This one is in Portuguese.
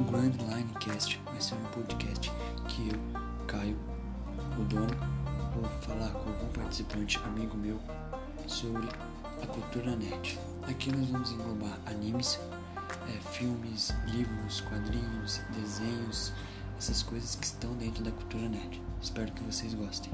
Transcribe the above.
O Line Cast vai ser um podcast que eu, Caio, o dono, vou falar com algum participante amigo meu sobre a cultura nerd. Aqui nós vamos englobar animes, é, filmes, livros, quadrinhos, desenhos, essas coisas que estão dentro da cultura nerd. Espero que vocês gostem.